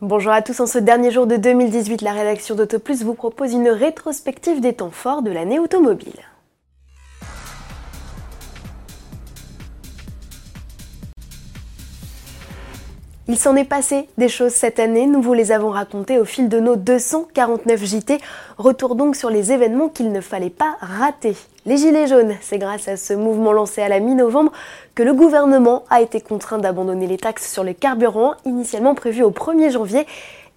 Bonjour à tous, en ce dernier jour de 2018, la rédaction d'Autoplus vous propose une rétrospective des temps forts de l'année automobile. Il s'en est passé des choses cette année, nous vous les avons racontées au fil de nos 249 JT. Retour donc sur les événements qu'il ne fallait pas rater. Les Gilets jaunes, c'est grâce à ce mouvement lancé à la mi-novembre que le gouvernement a été contraint d'abandonner les taxes sur les carburants initialement prévues au 1er janvier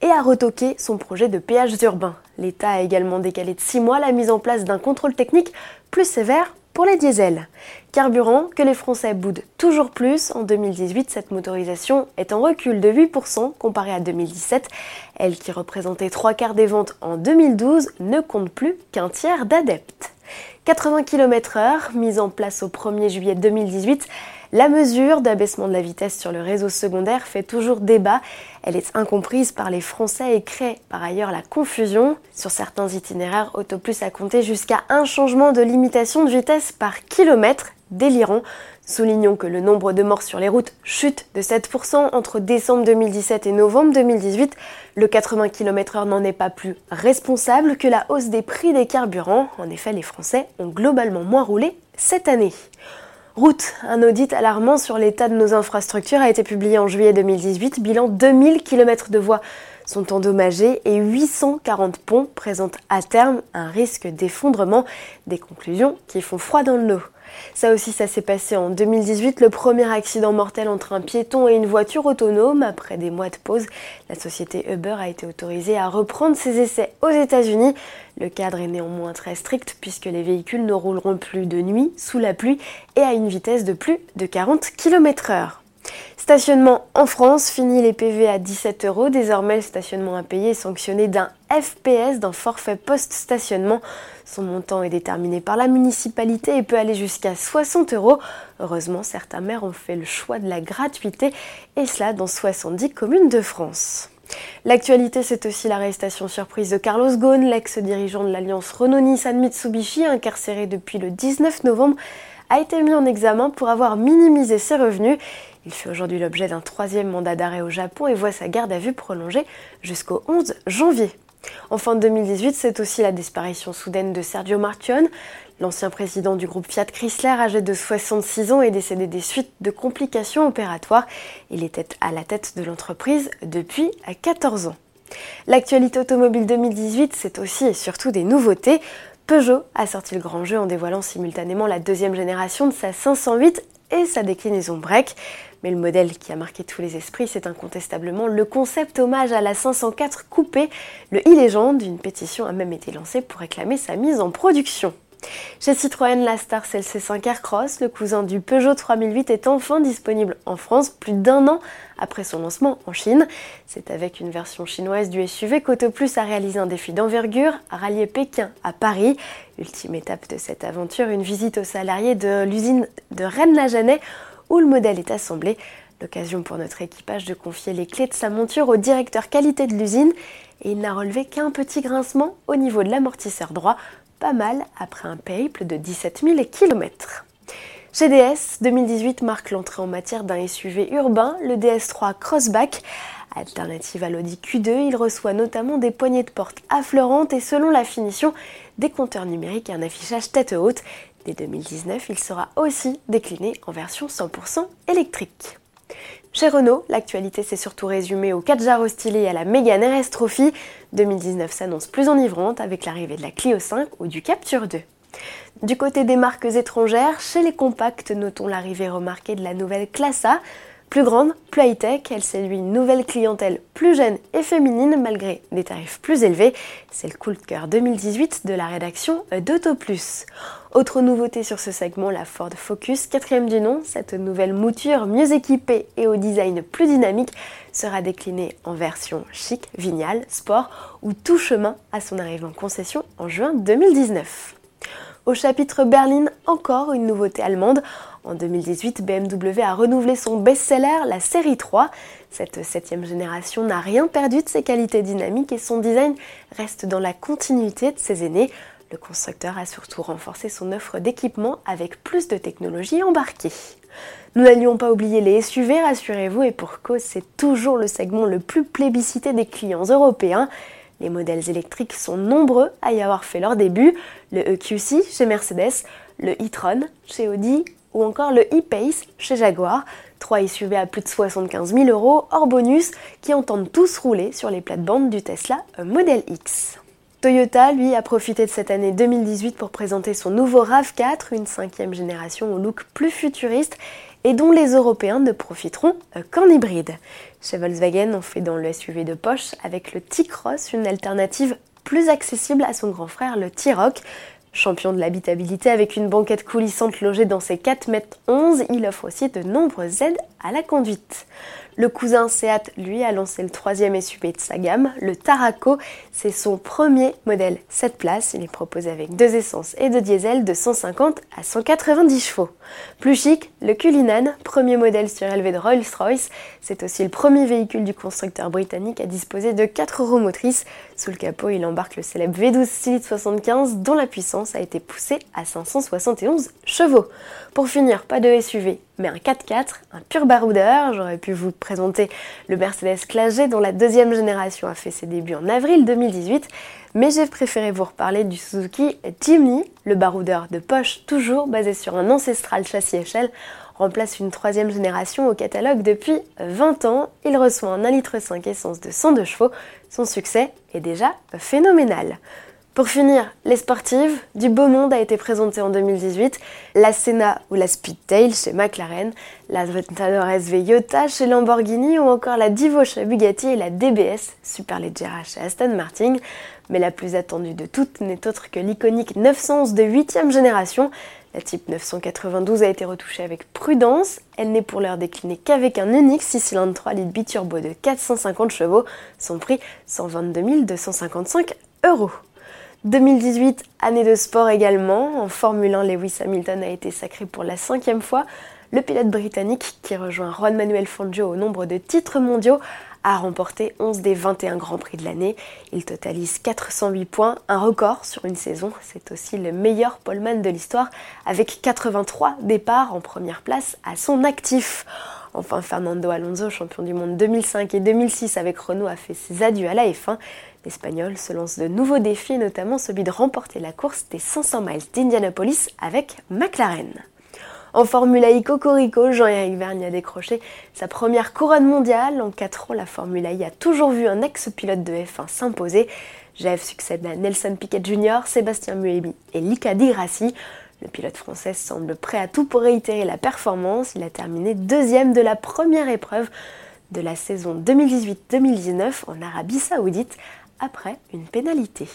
et a retoqué son projet de péages urbains. L'État a également décalé de 6 mois la mise en place d'un contrôle technique plus sévère pour les diesels. Carburant que les Français boudent toujours plus. En 2018, cette motorisation est en recul de 8% comparé à 2017. Elle qui représentait trois quarts des ventes en 2012 ne compte plus qu'un tiers d'adeptes. 80 km/h, mise en place au 1er juillet 2018, la mesure d'abaissement de la vitesse sur le réseau secondaire fait toujours débat. Elle est incomprise par les Français et crée par ailleurs la confusion. Sur certains itinéraires, Autoplus a compté jusqu'à un changement de limitation de vitesse par kilomètre, délirant. Soulignons que le nombre de morts sur les routes chute de 7% entre décembre 2017 et novembre 2018. Le 80 km/h n'en est pas plus responsable que la hausse des prix des carburants. En effet, les Français ont globalement moins roulé cette année. Route, un audit alarmant sur l'état de nos infrastructures a été publié en juillet 2018. Bilan 2000 km de voies sont endommagés et 840 ponts présentent à terme un risque d'effondrement. Des conclusions qui font froid dans le dos. Ça aussi, ça s'est passé en 2018, le premier accident mortel entre un piéton et une voiture autonome. Après des mois de pause, la société Uber a été autorisée à reprendre ses essais aux États-Unis. Le cadre est néanmoins très strict puisque les véhicules ne rouleront plus de nuit, sous la pluie et à une vitesse de plus de 40 km/h. Stationnement en France, fini les PV à 17 euros. Désormais, le stationnement payer est sanctionné d'un FPS, d'un forfait post-stationnement. Son montant est déterminé par la municipalité et peut aller jusqu'à 60 euros. Heureusement, certains maires ont fait le choix de la gratuité, et cela dans 70 communes de France. L'actualité, c'est aussi l'arrestation surprise de Carlos Ghosn, l'ex-dirigeant de l'alliance Renault-Nissan Mitsubishi, incarcéré depuis le 19 novembre, a été mis en examen pour avoir minimisé ses revenus. Il fait aujourd'hui l'objet d'un troisième mandat d'arrêt au Japon et voit sa garde à vue prolongée jusqu'au 11 janvier. En fin 2018, c'est aussi la disparition soudaine de Sergio Marchionne. L'ancien président du groupe Fiat Chrysler, âgé de 66 ans, est décédé des suites de complications opératoires. Il était à la tête de l'entreprise depuis 14 ans. L'actualité automobile 2018, c'est aussi et surtout des nouveautés. Peugeot a sorti le grand jeu en dévoilant simultanément la deuxième génération de sa 508 et sa déclinaison break. Mais le modèle qui a marqué tous les esprits, c'est incontestablement le concept hommage à la 504 coupée. Le e-légende, une pétition a même été lancée pour réclamer sa mise en production. Chez Citroën, la Star CLC5 Aircross, le cousin du Peugeot 3008, est enfin disponible en France plus d'un an après son lancement en Chine. C'est avec une version chinoise du SUV qu'Autoplus a réalisé un défi d'envergure, rallier Pékin à Paris. Ultime étape de cette aventure, une visite aux salariés de l'usine de Rennes-la-Janais où le modèle est assemblé. L'occasion pour notre équipage de confier les clés de sa monture au directeur qualité de l'usine et il n'a relevé qu'un petit grincement au niveau de l'amortisseur droit, pas mal après un périple de 17 000 km. Chez DS, 2018 marque l'entrée en matière d'un SUV urbain, le DS3 Crossback. Alternative à l'Audi Q2, il reçoit notamment des poignées de porte affleurantes et selon la finition, des compteurs numériques et un affichage tête haute. Dès 2019, il sera aussi décliné en version 100% électrique. Chez Renault, l'actualité s'est surtout résumée au 4 jarres stylé et à la Mégane RS Trophy. 2019 s'annonce plus enivrante avec l'arrivée de la Clio 5 ou du Capture 2. Du côté des marques étrangères, chez les compacts, notons l'arrivée remarquée de la nouvelle Classe A, plus grande, plus high-tech, elle séduit une nouvelle clientèle plus jeune et féminine malgré des tarifs plus élevés. C'est le coup de cœur 2018 de la rédaction d'AutoPlus. Autre nouveauté sur ce segment, la Ford Focus, quatrième du nom, cette nouvelle mouture mieux équipée et au design plus dynamique sera déclinée en version chic, vignale, sport ou tout chemin à son arrivée en concession en juin 2019. Au chapitre Berlin, encore une nouveauté allemande. En 2018, BMW a renouvelé son best-seller, la série 3. Cette septième génération n'a rien perdu de ses qualités dynamiques et son design reste dans la continuité de ses aînés. Le constructeur a surtout renforcé son offre d'équipement avec plus de technologies embarquées. Nous n'allions pas oublier les SUV, rassurez-vous, et pour cause, c'est toujours le segment le plus plébiscité des clients européens. Les modèles électriques sont nombreux à y avoir fait leur début, le EQC chez Mercedes, le e-tron chez Audi ou encore le e-Pace chez Jaguar. Trois SUV à plus de 75 000 euros hors bonus qui entendent tous rouler sur les plates-bandes du Tesla Model X. Toyota, lui, a profité de cette année 2018 pour présenter son nouveau RAV4, une cinquième génération au look plus futuriste et dont les Européens ne profiteront qu'en hybride. Chez Volkswagen, on fait dans le SUV de poche avec le T-Cross une alternative plus accessible à son grand frère le T-Roc. Champion de l'habitabilité avec une banquette coulissante logée dans ses 4 mètres 11, il offre aussi de nombreuses aides à la conduite. Le cousin Seat, lui, a lancé le troisième SUV de sa gamme, le Taraco. C'est son premier modèle 7 places. Il est proposé avec deux essences et deux diesel de 150 à 190 chevaux. Plus chic, le Cullinan, premier modèle surélevé de Rolls-Royce. C'est aussi le premier véhicule du constructeur britannique à disposer de 4 roues motrices. Sous le capot, il embarque le célèbre V12 Stylite 75 dont la puissance a été poussée à 571 chevaux. Pour finir, pas de SUV, mais un 4x4, un pur baroudeur. J'aurais pu vous présenter le Mercedes Classe dont la deuxième génération a fait ses débuts en avril 2018, mais j'ai préféré vous reparler du Suzuki Jimny, le baroudeur de poche toujours basé sur un ancestral châssis échelle remplace une troisième génération au catalogue depuis 20 ans. Il reçoit un 1,5 litre essence de 102 chevaux. Son succès est déjà phénoménal. Pour finir, les sportives, du beau monde a été présenté en 2018, la Senna ou la Speedtail chez McLaren, la Aventador SV Iota chez Lamborghini ou encore la Divo chez Bugatti et la DBS Superleggera chez Aston Martin. Mais la plus attendue de toutes n'est autre que l'iconique 911 de 8ème génération. La Type 992 a été retouchée avec prudence. Elle n'est pour l'heure déclinée qu'avec un unique 6 cylindres 3 litres biturbo de 450 chevaux. Son prix 122 255 euros. 2018, année de sport également. En Formule 1, Lewis Hamilton a été sacré pour la cinquième fois. Le pilote britannique, qui rejoint Juan Manuel Fangio au nombre de titres mondiaux, a remporté 11 des 21 Grands Prix de l'année. Il totalise 408 points, un record sur une saison. C'est aussi le meilleur poleman de l'histoire, avec 83 départs en première place à son actif. Enfin, Fernando Alonso, champion du monde 2005 et 2006 avec Renault, a fait ses adieux à la F1. L'Espagnol se lance de nouveaux défis, notamment celui de remporter la course des 500 miles d'Indianapolis avec McLaren. En Formule I Cocorico, Jean-Éric Vergne a décroché sa première couronne mondiale. En 4 ans, la Formule I a toujours vu un ex-pilote de F1 s'imposer. Jeff succède à Nelson Piquet Jr., Sébastien Muebi et Lika Di Grassi. Le pilote français semble prêt à tout pour réitérer la performance. Il a terminé deuxième de la première épreuve de la saison 2018-2019 en Arabie Saoudite après une pénalité.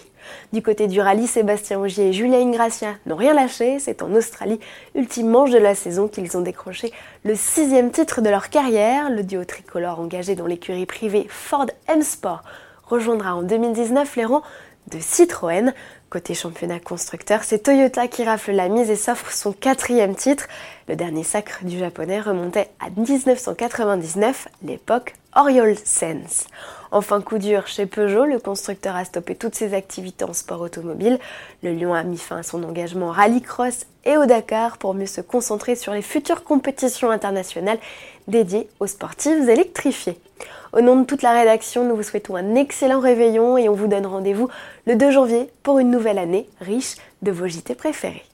Du côté du rallye, Sébastien Ogier et Julien Ingracia n'ont rien lâché. C'est en Australie, ultime manche de la saison, qu'ils ont décroché le sixième titre de leur carrière. Le duo tricolore engagé dans l'écurie privée Ford M Sport rejoindra en 2019 les rangs de Citroën. Côté championnat constructeur, c'est Toyota qui rafle la mise et s'offre son quatrième titre. Le dernier sacre du japonais remontait à 1999, l'époque Oriole Sense. Enfin, coup dur chez Peugeot, le constructeur a stoppé toutes ses activités en sport automobile. Le Lion a mis fin à son engagement rallycross et au Dakar pour mieux se concentrer sur les futures compétitions internationales dédiées aux sportifs électrifiés. Au nom de toute la rédaction, nous vous souhaitons un excellent réveillon et on vous donne rendez-vous le 2 janvier pour une nouvelle année riche de vos JT préférés.